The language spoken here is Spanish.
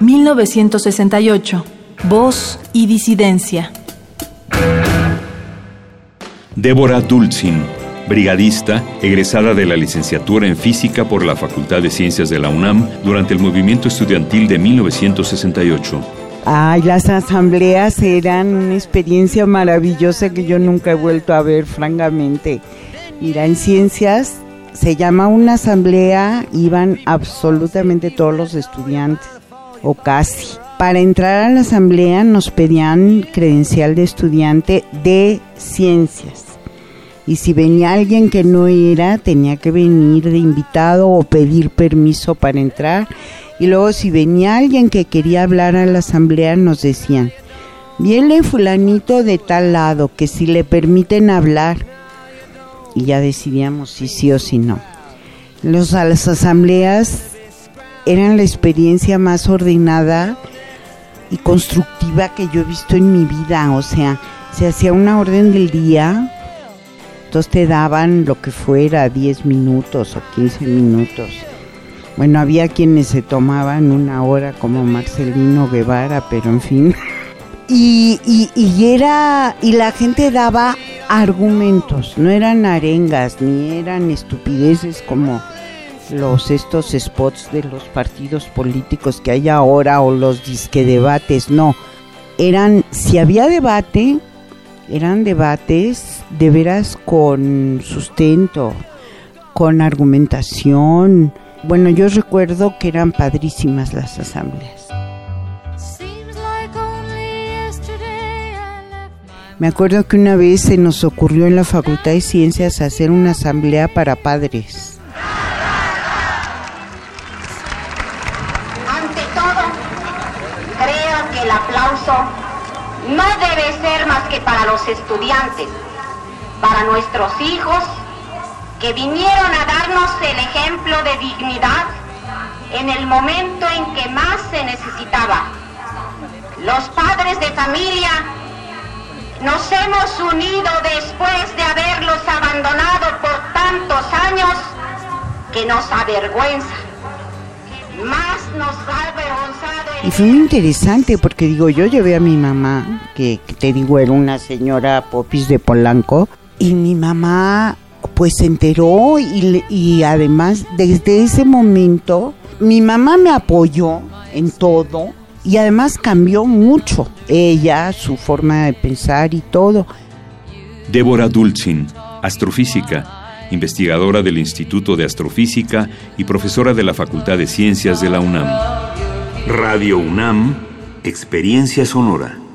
1968. Voz y disidencia. Débora Dulcin, brigadista, egresada de la licenciatura en física por la Facultad de Ciencias de la UNAM durante el movimiento estudiantil de 1968. Ay, las asambleas eran una experiencia maravillosa que yo nunca he vuelto a ver, francamente. Mira, en ciencias se llama una asamblea, iban absolutamente todos los estudiantes, o casi. Para entrar a la asamblea nos pedían credencial de estudiante de ciencias. Y si venía alguien que no era, tenía que venir de invitado o pedir permiso para entrar. Y luego si venía alguien que quería hablar a la asamblea, nos decían, viene fulanito de tal lado, que si le permiten hablar. Y ya decidíamos si sí o si no. Los, las asambleas eran la experiencia más ordenada y constructiva que yo he visto en mi vida. O sea, se hacía una orden del día entonces te daban lo que fuera, 10 minutos o 15 minutos. Bueno, había quienes se tomaban una hora como Marcelino Guevara, pero en fin. Y, y, era, y la gente daba argumentos, no eran arengas ni eran estupideces como los estos spots de los partidos políticos que hay ahora o los disque debates, no. Eran, si había debate, eran debates de veras con sustento, con argumentación. Bueno, yo recuerdo que eran padrísimas las asambleas. Me acuerdo que una vez se nos ocurrió en la Facultad de Ciencias hacer una asamblea para padres. El aplauso no debe ser más que para los estudiantes, para nuestros hijos que vinieron a darnos el ejemplo de dignidad en el momento en que más se necesitaba. Los padres de familia nos hemos unido después de haberlos abandonado por tantos años que nos avergüenza. Más nos ha avergonzado. Y fue muy interesante porque digo, yo llevé a mi mamá, que, que te digo era una señora popis de Polanco, y mi mamá pues se enteró y, y además desde ese momento mi mamá me apoyó en todo y además cambió mucho ella, su forma de pensar y todo. Débora Dulcin, astrofísica, investigadora del Instituto de Astrofísica y profesora de la Facultad de Ciencias de la UNAM. Radio UNAM, Experiencia Sonora.